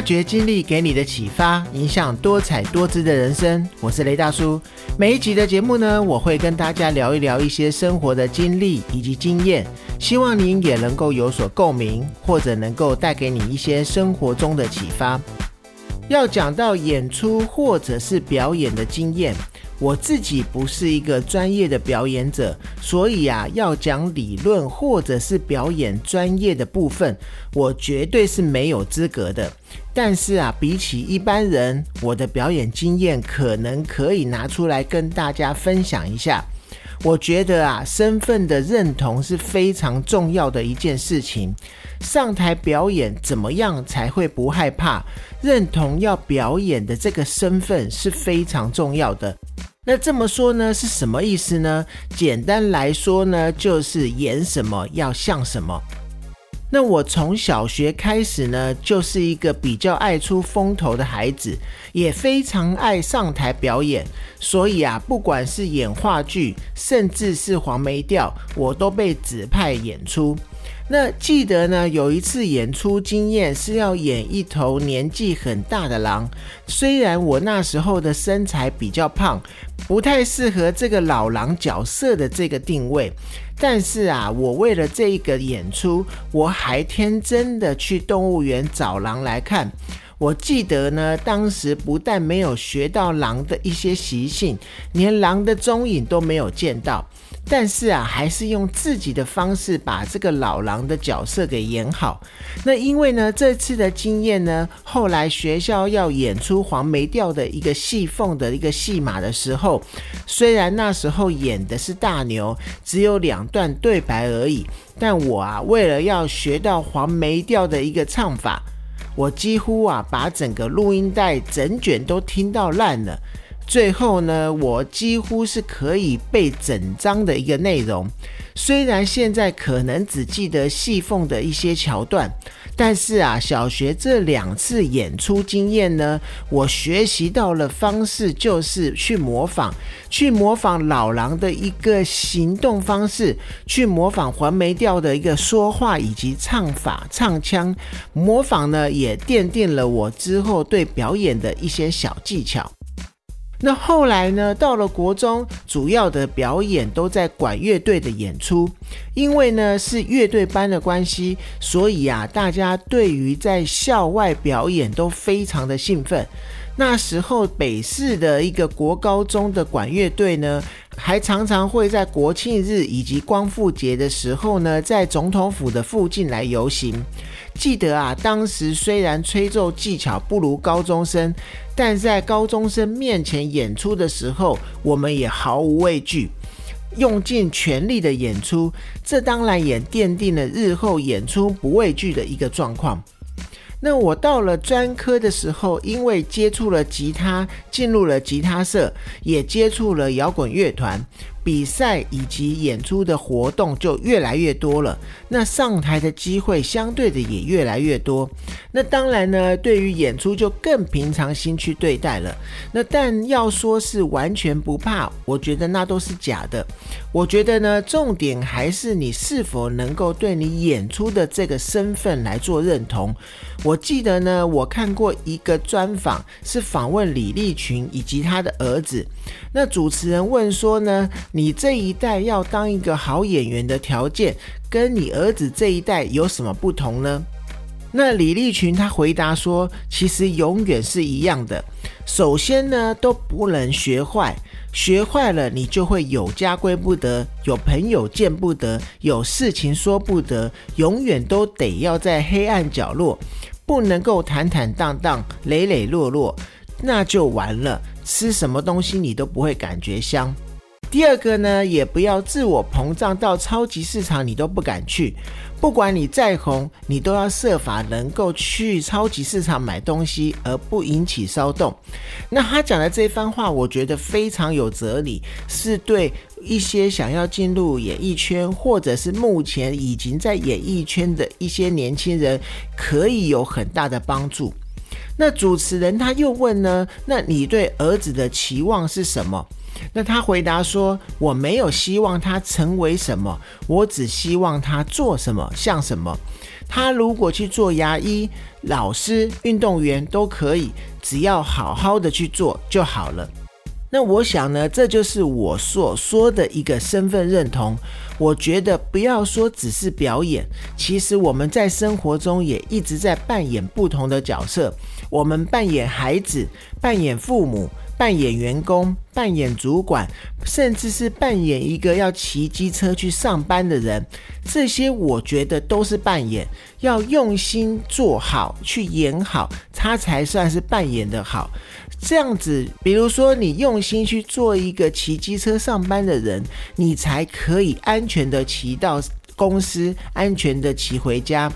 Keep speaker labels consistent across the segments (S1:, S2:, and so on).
S1: 发掘经历给你的启发，影响多彩多姿的人生。我是雷大叔。每一集的节目呢，我会跟大家聊一聊一些生活的经历以及经验，希望您也能够有所共鸣，或者能够带给你一些生活中的启发。要讲到演出或者是表演的经验。我自己不是一个专业的表演者，所以啊，要讲理论或者是表演专业的部分，我绝对是没有资格的。但是啊，比起一般人，我的表演经验可能可以拿出来跟大家分享一下。我觉得啊，身份的认同是非常重要的一件事情。上台表演怎么样才会不害怕？认同要表演的这个身份是非常重要的。那这么说呢，是什么意思呢？简单来说呢，就是演什么要像什么。那我从小学开始呢，就是一个比较爱出风头的孩子，也非常爱上台表演。所以啊，不管是演话剧，甚至是黄梅调，我都被指派演出。那记得呢，有一次演出经验是要演一头年纪很大的狼。虽然我那时候的身材比较胖，不太适合这个老狼角色的这个定位，但是啊，我为了这一个演出，我还天真的去动物园找狼来看。我记得呢，当时不但没有学到狼的一些习性，连狼的踪影都没有见到。但是啊，还是用自己的方式把这个老狼的角色给演好。那因为呢，这次的经验呢，后来学校要演出黄梅调的一个戏凤的一个戏码的时候，虽然那时候演的是大牛，只有两段对白而已，但我啊，为了要学到黄梅调的一个唱法，我几乎啊把整个录音带整卷都听到烂了。最后呢，我几乎是可以背整章的一个内容。虽然现在可能只记得戏凤的一些桥段，但是啊，小学这两次演出经验呢，我学习到了方式就是去模仿，去模仿老狼的一个行动方式，去模仿黄梅调的一个说话以及唱法、唱腔。模仿呢，也奠定了我之后对表演的一些小技巧。那后来呢？到了国中，主要的表演都在管乐队的演出，因为呢是乐队班的关系，所以啊，大家对于在校外表演都非常的兴奋。那时候北市的一个国高中的管乐队呢，还常常会在国庆日以及光复节的时候呢，在总统府的附近来游行。记得啊，当时虽然吹奏技巧不如高中生，但在高中生面前演出的时候，我们也毫无畏惧，用尽全力的演出。这当然也奠定了日后演出不畏惧的一个状况。那我到了专科的时候，因为接触了吉他，进入了吉他社，也接触了摇滚乐团。比赛以及演出的活动就越来越多了，那上台的机会相对的也越来越多。那当然呢，对于演出就更平常心去对待了。那但要说是完全不怕，我觉得那都是假的。我觉得呢，重点还是你是否能够对你演出的这个身份来做认同。我记得呢，我看过一个专访，是访问李立群以及他的儿子。那主持人问说呢，你这一代要当一个好演员的条件，跟你儿子这一代有什么不同呢？那李立群他回答说，其实永远是一样的。首先呢，都不能学坏，学坏了你就会有家归不得，有朋友见不得，有事情说不得，永远都得要在黑暗角落，不能够坦坦荡荡、磊磊落落，那就完了。吃什么东西你都不会感觉香。第二个呢，也不要自我膨胀到超级市场你都不敢去。不管你再红，你都要设法能够去超级市场买东西，而不引起骚动。那他讲的这番话，我觉得非常有哲理，是对一些想要进入演艺圈，或者是目前已经在演艺圈的一些年轻人，可以有很大的帮助。那主持人他又问呢？那你对儿子的期望是什么？那他回答说：“我没有希望他成为什么，我只希望他做什么像什么。他如果去做牙医、老师、运动员都可以，只要好好的去做就好了。”那我想呢，这就是我所说的一个身份认同。我觉得不要说只是表演，其实我们在生活中也一直在扮演不同的角色。我们扮演孩子，扮演父母。扮演员工，扮演主管，甚至是扮演一个要骑机车去上班的人，这些我觉得都是扮演，要用心做好，去演好，他才算是扮演的好。这样子，比如说你用心去做一个骑机车上班的人，你才可以安全的骑到公司，安全的骑回家。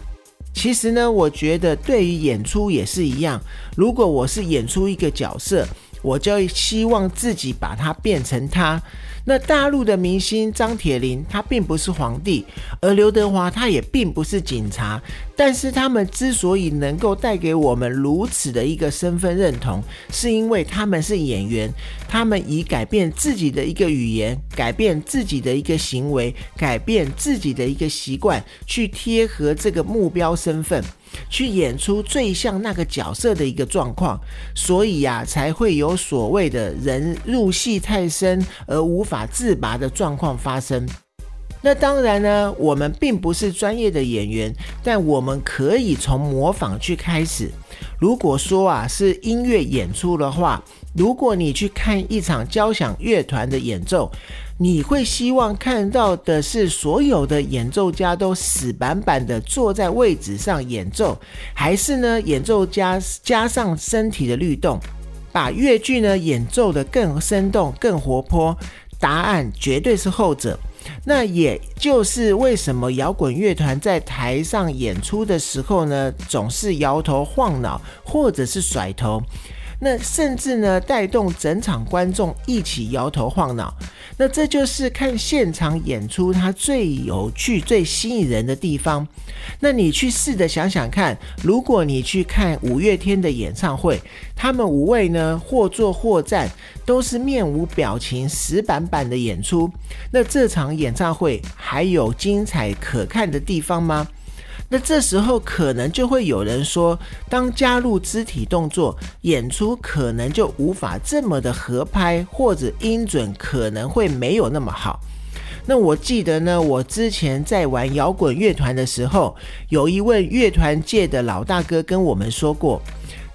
S1: 其实呢，我觉得对于演出也是一样，如果我是演出一个角色。我就希望自己把它变成他。那大陆的明星张铁林，他并不是皇帝，而刘德华他也并不是警察。但是他们之所以能够带给我们如此的一个身份认同，是因为他们是演员，他们以改变自己的一个语言，改变自己的一个行为，改变自己的一个习惯，去贴合这个目标身份。去演出最像那个角色的一个状况，所以呀，才会有所谓的人入戏太深而无法自拔的状况发生。那当然呢，我们并不是专业的演员，但我们可以从模仿去开始。如果说啊是音乐演出的话，如果你去看一场交响乐团的演奏。你会希望看到的是所有的演奏家都死板板的坐在位置上演奏，还是呢演奏家加上身体的律动，把乐句呢演奏的更生动、更活泼？答案绝对是后者。那也就是为什么摇滚乐团在台上演出的时候呢，总是摇头晃脑，或者是甩头。那甚至呢，带动整场观众一起摇头晃脑。那这就是看现场演出它最有趣、最吸引人的地方。那你去试着想想看，如果你去看五月天的演唱会，他们五位呢或坐或站，都是面无表情、死板板的演出。那这场演唱会还有精彩可看的地方吗？那这时候可能就会有人说，当加入肢体动作，演出可能就无法这么的合拍，或者音准可能会没有那么好。那我记得呢，我之前在玩摇滚乐团的时候，有一位乐团界的老大哥跟我们说过。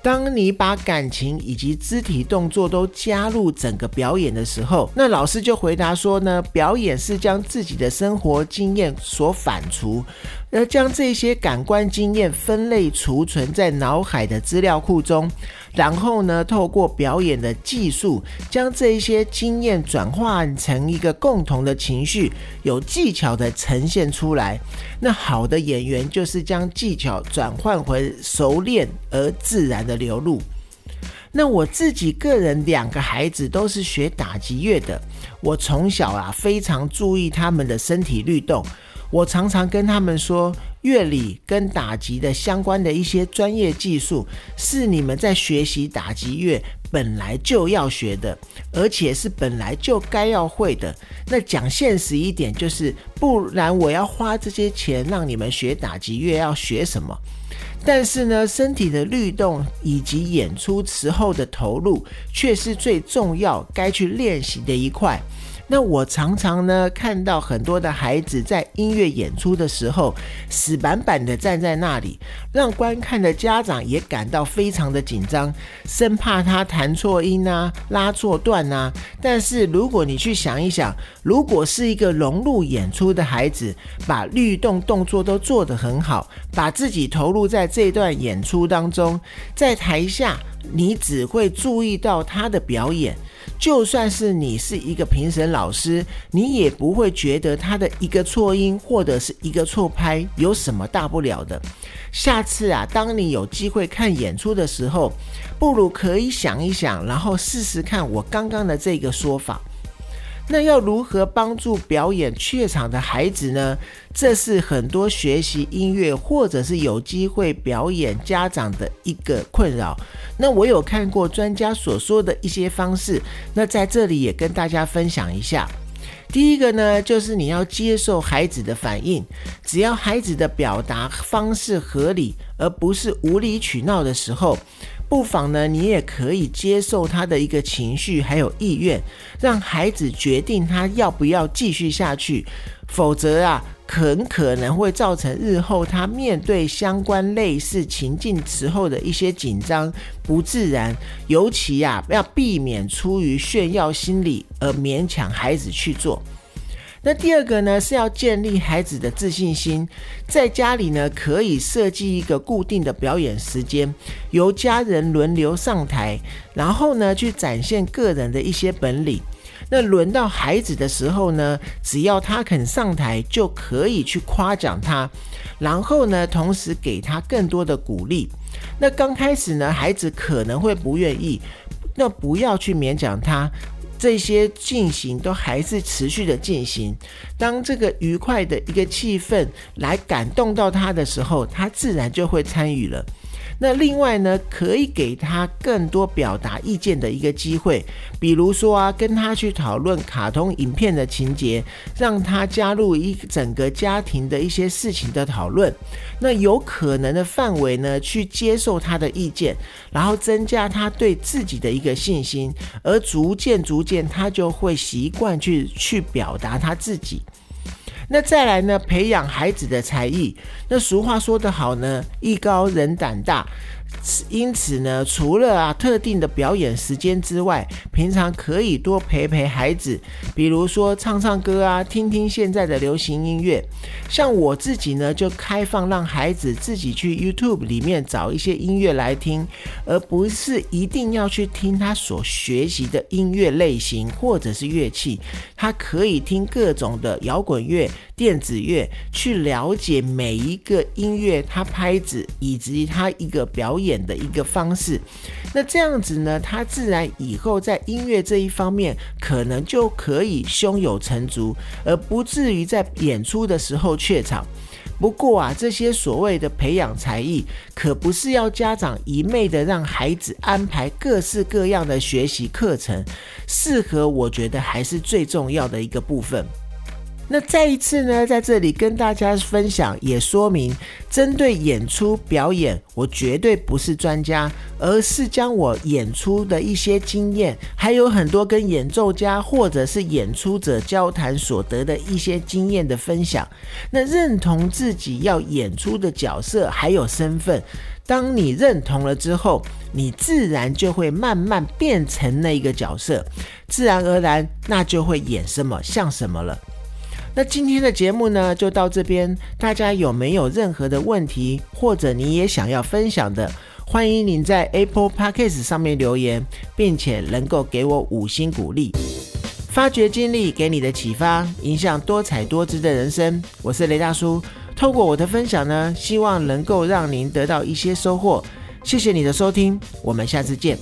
S1: 当你把感情以及肢体动作都加入整个表演的时候，那老师就回答说呢，表演是将自己的生活经验所反刍，而将这些感官经验分类储存在脑海的资料库中。然后呢，透过表演的技术，将这些经验转换成一个共同的情绪，有技巧的呈现出来。那好的演员就是将技巧转换回熟练而自然的流露。那我自己个人两个孩子都是学打击乐的，我从小啊非常注意他们的身体律动。我常常跟他们说，乐理跟打击的相关的一些专业技术，是你们在学习打击乐本来就要学的，而且是本来就该要会的。那讲现实一点，就是不然我要花这些钱让你们学打击乐，要学什么？但是呢，身体的律动以及演出时候的投入，却是最重要该去练习的一块。那我常常呢看到很多的孩子在音乐演出的时候死板板的站在那里，让观看的家长也感到非常的紧张，生怕他弹错音啊、拉错段啊。但是如果你去想一想，如果是一个融入演出的孩子，把律动动作都做得很好，把自己投入在这段演出当中，在台下你只会注意到他的表演。就算是你是一个评审老师，你也不会觉得他的一个错音或者是一个错拍有什么大不了的。下次啊，当你有机会看演出的时候，不如可以想一想，然后试试看我刚刚的这个说法。那要如何帮助表演怯场的孩子呢？这是很多学习音乐或者是有机会表演家长的一个困扰。那我有看过专家所说的一些方式，那在这里也跟大家分享一下。第一个呢，就是你要接受孩子的反应，只要孩子的表达方式合理，而不是无理取闹的时候。不妨呢，你也可以接受他的一个情绪还有意愿，让孩子决定他要不要继续下去。否则啊，很可能会造成日后他面对相关类似情境时候的一些紧张、不自然。尤其啊，要避免出于炫耀心理而勉强孩子去做。那第二个呢，是要建立孩子的自信心。在家里呢，可以设计一个固定的表演时间，由家人轮流上台，然后呢，去展现个人的一些本领。那轮到孩子的时候呢，只要他肯上台，就可以去夸奖他，然后呢，同时给他更多的鼓励。那刚开始呢，孩子可能会不愿意，那不要去勉强他。这些进行都还是持续的进行。当这个愉快的一个气氛来感动到他的时候，他自然就会参与了。那另外呢，可以给他更多表达意见的一个机会，比如说啊，跟他去讨论卡通影片的情节，让他加入一整个家庭的一些事情的讨论。那有可能的范围呢，去接受他的意见，然后增加他对自己的一个信心，而逐渐逐渐，他就会习惯去去表达他自己。那再来呢？培养孩子的才艺。那俗话说得好呢，艺高人胆大。因此呢，除了啊特定的表演时间之外，平常可以多陪陪孩子，比如说唱唱歌啊，听听现在的流行音乐。像我自己呢，就开放让孩子自己去 YouTube 里面找一些音乐来听，而不是一定要去听他所学习的音乐类型或者是乐器。他可以听各种的摇滚乐、电子乐，去了解每一个音乐它拍子以及它一个表。演的一个方式，那这样子呢，他自然以后在音乐这一方面可能就可以胸有成竹，而不至于在演出的时候怯场。不过啊，这些所谓的培养才艺，可不是要家长一昧的让孩子安排各式各样的学习课程，适合我觉得还是最重要的一个部分。那再一次呢，在这里跟大家分享，也说明，针对演出表演，我绝对不是专家，而是将我演出的一些经验，还有很多跟演奏家或者是演出者交谈所得的一些经验的分享。那认同自己要演出的角色还有身份，当你认同了之后，你自然就会慢慢变成那一个角色，自然而然，那就会演什么像什么了。那今天的节目呢，就到这边。大家有没有任何的问题，或者你也想要分享的，欢迎您在 Apple Podcast 上面留言，并且能够给我五星鼓励。发掘经历给你的启发，影响多彩多姿的人生。我是雷大叔，透过我的分享呢，希望能够让您得到一些收获。谢谢你的收听，我们下次见。